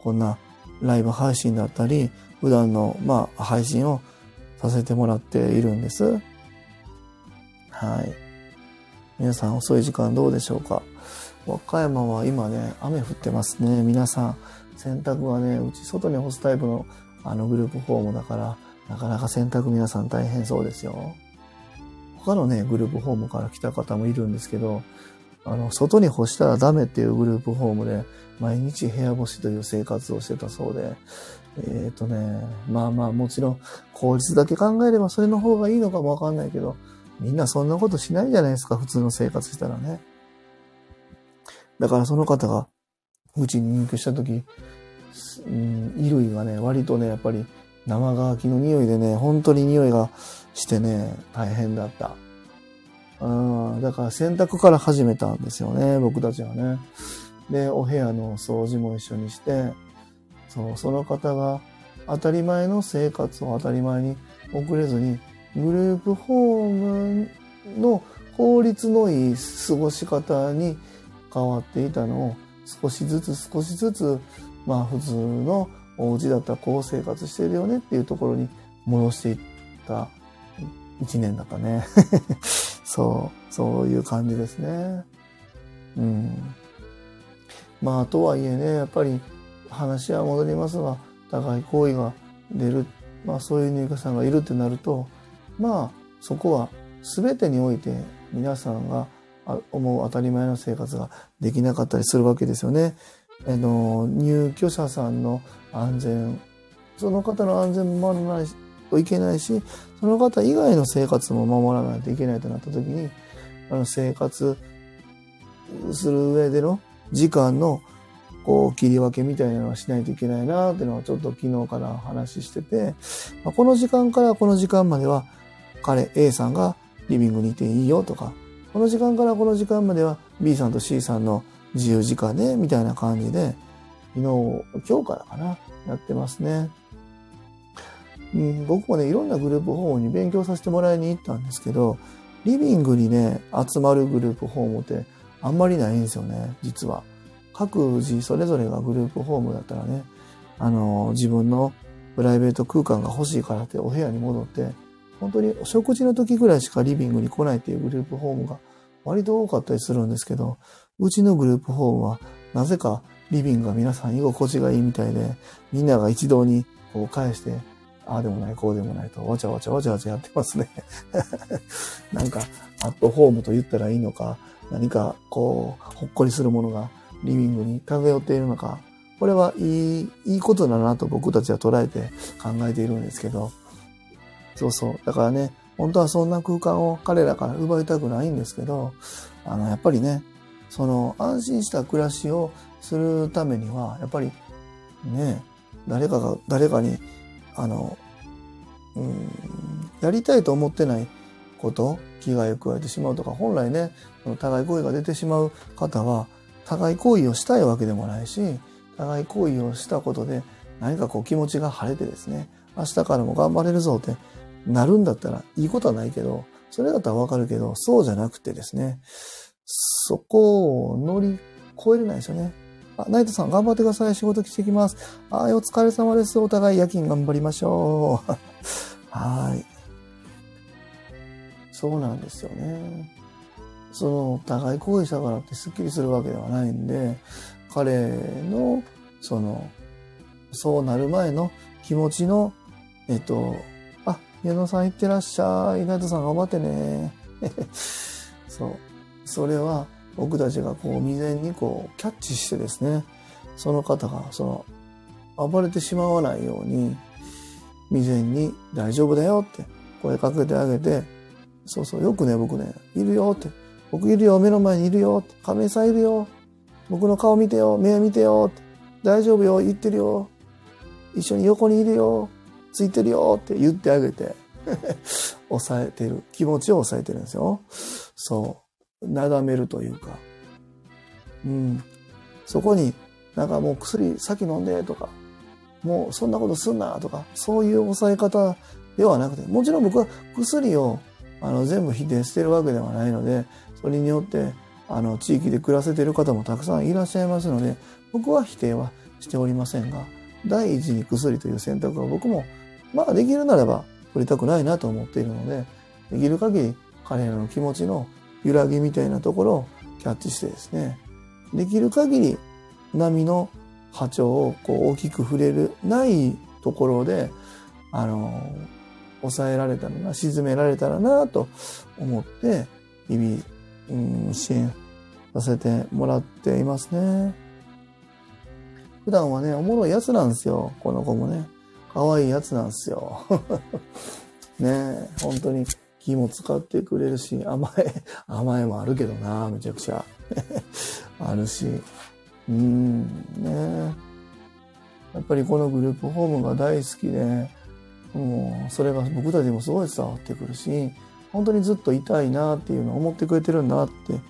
こんなライブ配信だったり、普段の、まあ、配信をさせてもらっているんです。はい。皆さん遅い時間どうでしょうか？和歌山は今ね、雨降ってますね。皆さん、洗濯はね、うち外に干すタイプのあのグループホームだから、なかなか洗濯皆さん大変そうですよ。他のね、グループホームから来た方もいるんですけど、あの、外に干したらダメっていうグループホームで、毎日部屋干しという生活をしてたそうで、えっ、ー、とね、まあまあもちろん効率だけ考えればそれの方がいいのかもわかんないけど、みんなそんなことしないじゃないですか、普通の生活したらね。だからその方が、うちに入居した時、うん、衣類がね、割とね、やっぱり生乾きの匂いでね、本当に匂いがしてね、大変だった。うん、だから洗濯から始めたんですよね、僕たちはね。で、お部屋の掃除も一緒にして、そう、その方が当たり前の生活を当たり前に送れずに、グループホームの効率のいい過ごし方に変わっていたのを少しずつ少しずつ、まあ普通のお家だったらこう生活してるよねっていうところに戻していった一年だったね。[LAUGHS] そう、そういう感じですね。うん。まあ、とはいえね、やっぱり話は戻りますが、互い行為が出る、まあそういう入居さんがいるってなると、まあそこは全てにおいて皆さんが思う当たり前の生活ができなかったりするわけですよね。あの入居者さんの安全、その方の安全も守らないといけないし、その方以外の生活も守らないといけないとなった時に、あの生活する上での時間のこう切り分けみたいなのはしないといけないなっていうのはちょっと昨日から話してて、まあ、この時間からこの時間までは彼 A さんがリビングにいていいよとか、この時間からこの時間までは B さんと C さんの自由時間で、みたいな感じで、昨日、今日からかな、やってますね。うん、僕もね、いろんなグループホームに勉強させてもらいに行ったんですけど、リビングにね、集まるグループホームってあんまりないんですよね、実は。各自それぞれがグループホームだったらね、あの、自分のプライベート空間が欲しいからってお部屋に戻って、本当にお食事の時ぐらいしかリビングに来ないっていうグループホームが割と多かったりするんですけど、うちのグループホームはなぜかリビングが皆さん居心地がいいみたいで、みんなが一堂にこう返して、ああでもない、こうでもないと、わちゃわちゃわちゃわちゃやってますね。[LAUGHS] なんか、アットホームと言ったらいいのか、何かこう、ほっこりするものがリビングに漂っているのか、これはいい、いいことだなと僕たちは捉えて考えているんですけど、そうそう。だからね、本当はそんな空間を彼らから奪いたくないんですけど、あの、やっぱりね、その安心した暮らしをするためには、やっぱりね、誰かが、誰かに、あの、うん、やりたいと思ってないこと、危害を加えてしまうとか、本来ね、その互い声が出てしまう方は、互い行為をしたいわけでもないし、互い行為をしたことで何かこう気持ちが晴れてですね、明日からも頑張れるぞってなるんだったらいいことはないけど、それだったらわかるけど、そうじゃなくてですね、そこを乗り越えれないですよね。あ、ナイトさん頑張ってください。仕事来てきます。はい、お疲れ様です。お互い夜勤頑張りましょう。[LAUGHS] はい。そうなんですよね。その、お互い行為したからってスッキリするわけではないんで、彼の、その、そうなる前の気持ちの、えっと、あ、矢野さん行ってらっしゃい。ナイトさん頑張ってね。[LAUGHS] そう。それは僕たちがこう未然にこうキャッチしてですね、その方がその暴れてしまわないように未然に大丈夫だよって声かけてあげて、そうそう、よくね、僕ね、いるよって、僕いるよ、目の前にいるよって、亀井さんいるよ、僕の顔見てよ、目見てよって、大丈夫よ、言ってるよ、一緒に横にいるよ、ついてるよって言ってあげて、[LAUGHS] 抑えてる。気持ちを抑えてるんですよ。そう。なだめるというか。うん。そこに、なんかもう薬先飲んでとか、もうそんなことすんなとか、そういう抑え方ではなくて、もちろん僕は薬をあの全部否定してるわけではないので、それによってあの地域で暮らせてる方もたくさんいらっしゃいますので、僕は否定はしておりませんが、第一に薬という選択は僕も、まあできるならば取りたくないなと思っているので、できる限り彼らの気持ちの揺らぎみたいなところをキャッチしてですね、できる限り波の波長をこう大きく触れるないところで、あの、抑えられたらな、沈められたらなと思って、日々、うん、支援させてもらっていますね。普段はね、おもろいやつなんですよ。この子もね。可愛いやつなんですよ。[LAUGHS] ね本当に気も使ってくれるし、甘え、[LAUGHS] 甘えもあるけどな、めちゃくちゃ。[LAUGHS] あるし。うーん、ねやっぱりこのグループホームが大好きで、もうそれが僕たちもすごい伝わってくるし、本当にずっといたいなっていうのを思ってくれてるんだって、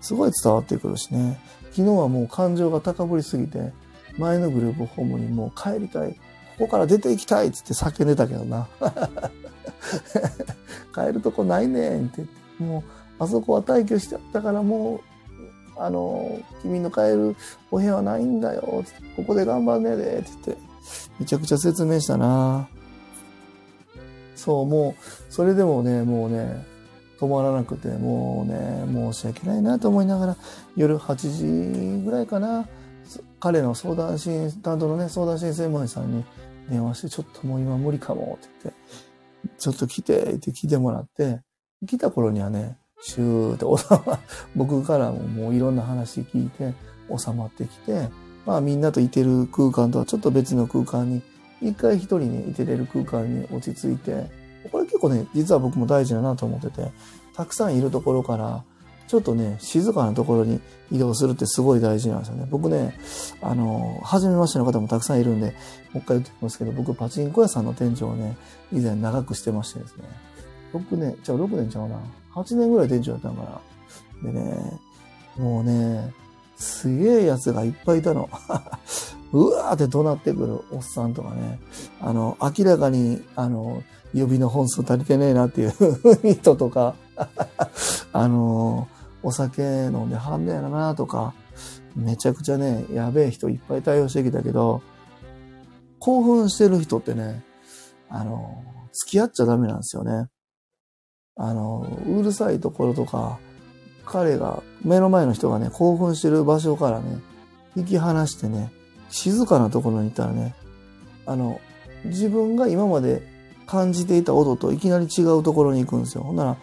すごい伝わってくるしね。昨日はもう感情が高ぶりすぎて、前のグループホームにもう帰りたい。ここから出ていきたいっつって叫んでたけどな。[LAUGHS] [LAUGHS] 帰るとこないねんって。もう、あそこは退去しちゃったからもう、あの、君の帰るお部屋はないんだよ。ここで頑張んねえで。って言って、めちゃくちゃ説明したな。そう、もう、それでもね、もうね、止まらなくて、もうね、申し訳ないなと思いながら、夜8時ぐらいかな、彼の相談支援、担当のね、相談支援専門員さんに電話して、ちょっともう今無理かもって言って、ちょっと来てって来てもらって、来た頃にはね、シューって収ま、[LAUGHS] 僕からももういろんな話聞いて収まってきて、まあみんなといてる空間とはちょっと別の空間に、一回一人にいてれる空間に落ち着いて、これ結構ね、実は僕も大事だなと思ってて、たくさんいるところから、ちょっとね、静かなところに移動するってすごい大事なんですよね。僕ね、あの、初めましての方もたくさんいるんで、もう一回言ってきますけど、僕パチンコ屋さんの店長をね、以前長くしてましてですね。6年、じゃあ6年ちゃうな。8年ぐらい店長やったんかな。でね、もうね、すげえやつがいっぱいいたの。[LAUGHS] うわーって怒鳴ってくるおっさんとかね。あの、明らかに、あの、指の本数足りてねえなっていう [LAUGHS] 人とか、[LAUGHS] あの、お酒飲んではんねやなとか、めちゃくちゃね、やべえ人いっぱい対応してきたけど、興奮してる人ってね、あの、付き合っちゃダメなんですよね。あの、うるさいところとか、彼が、目の前の人がね、興奮してる場所からね、引き離してね、静かなところにいたらね、あの、自分が今まで感じていた音といきなり違うところに行くんですよ。ほんなら、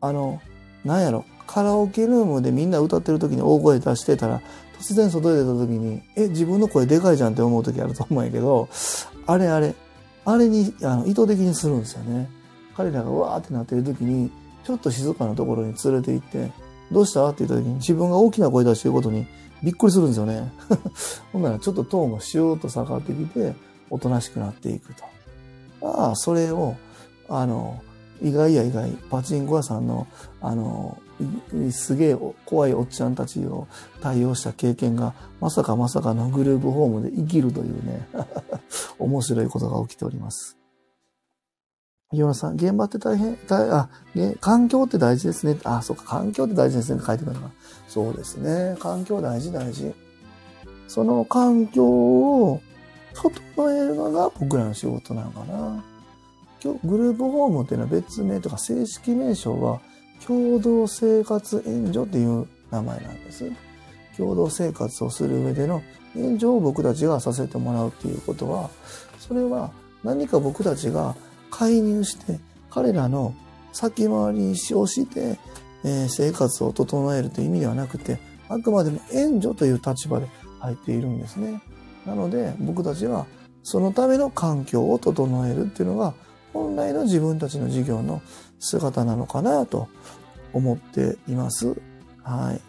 あの、なんやろ、カラオケルームでみんな歌ってる時に大声出してたら、突然外に出た時に、え、自分の声でかいじゃんって思う時あると思うんやけど、あれあれ、あれにあの意図的にするんですよね。彼らがわーってなってる時に、ちょっと静かなところに連れて行って、どうした？って言った時に自分が大きな声出してることにびっくりするんですよね。[LAUGHS] ほんならちょっとトーンがシューッと下がってきて、おとなしくなっていくと。ああ、それを、あの、意外や意外、パチンコ屋さんの、あの、すげえ怖いおっちゃんたちを対応した経験が、まさかまさかのグループホームで生きるというね、[LAUGHS] 面白いことが起きております。岩野さん、現場って大変、大あ、ね、環境って大事ですね。あ、そうか、環境って大事ですね。書いてくるのか。そうですね。環境大事大事。その環境を整えるのが僕らの仕事なのかな。今日、グループホームっていうのは別名とか正式名称は共同生活援助っていう名前なんです。共同生活をする上での援助を僕たちがさせてもらうっていうことは、それは何か僕たちが介入して彼らの先回りをして、え、生活を整えるという意味ではなくて、あくまでも援助という立場で入っているんですね。なので僕たちはそのための環境を整えるっていうのが本来の自分たちの事業の姿なのかなと思っています。はい。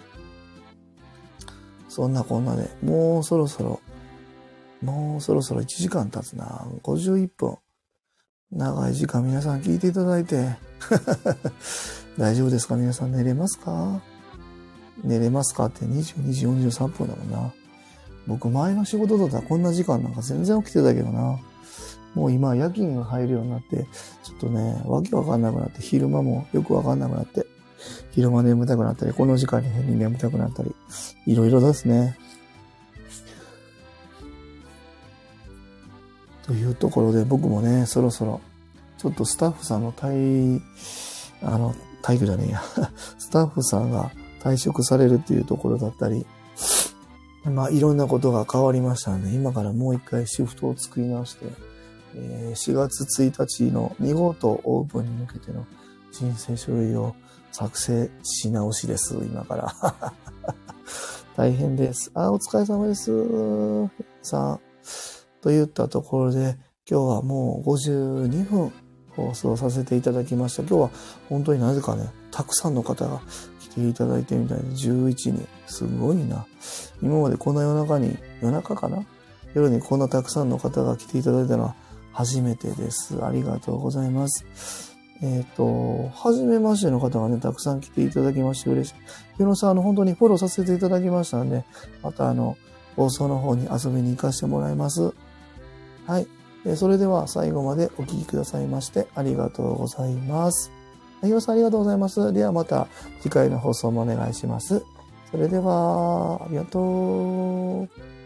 そんなこんなで、もうそろそろ、もうそろそろ1時間経つな。51分。長い時間皆さん聞いていただいて。[LAUGHS] 大丈夫ですか？皆さん寝れますか？寝れますかって？22時43分だもんな。僕前の仕事だったらこんな時間なんか全然起きてたけどな。もう今夜勤が入るようになって、ちょっとね、わけわかんなくなって、昼間もよくわかんなくなって、昼間眠たくなったり、この時間に変に眠たくなったり、いろいろですね。というところで僕もね、そろそろ、ちょっとスタッフさんの退、あの、退去じゃねえや。[LAUGHS] スタッフさんが退職されるっていうところだったり、まあいろんなことが変わりましたんで、今からもう一回シフトを作り直して、え、4月1日の見事オープンに向けての申請書類を作成し直しです、今から。[LAUGHS] 大変です。あ、お疲れ様です。さん。といったところで、今日はもう52分放送させていただきました。今日は本当になぜかね、たくさんの方が来ていただいてみたいで、11人。すごいな。今までこんな夜中に、夜中かな？夜にこんなたくさんの方が来ていただいたのは初めてです。ありがとうございます。えっ、ー、と、初めましての方がね、たくさん来ていただきまして嬉しい。ヒロさん、あの、本当にフォローさせていただきましたので、またあの、放送の方に遊びに行かせてもらいます。はいえ。それでは最後までお聴きくださいましてありがとうございます。ヒロさんありがとうございます。ではまた次回の放送もお願いします。それでは、ありがとう。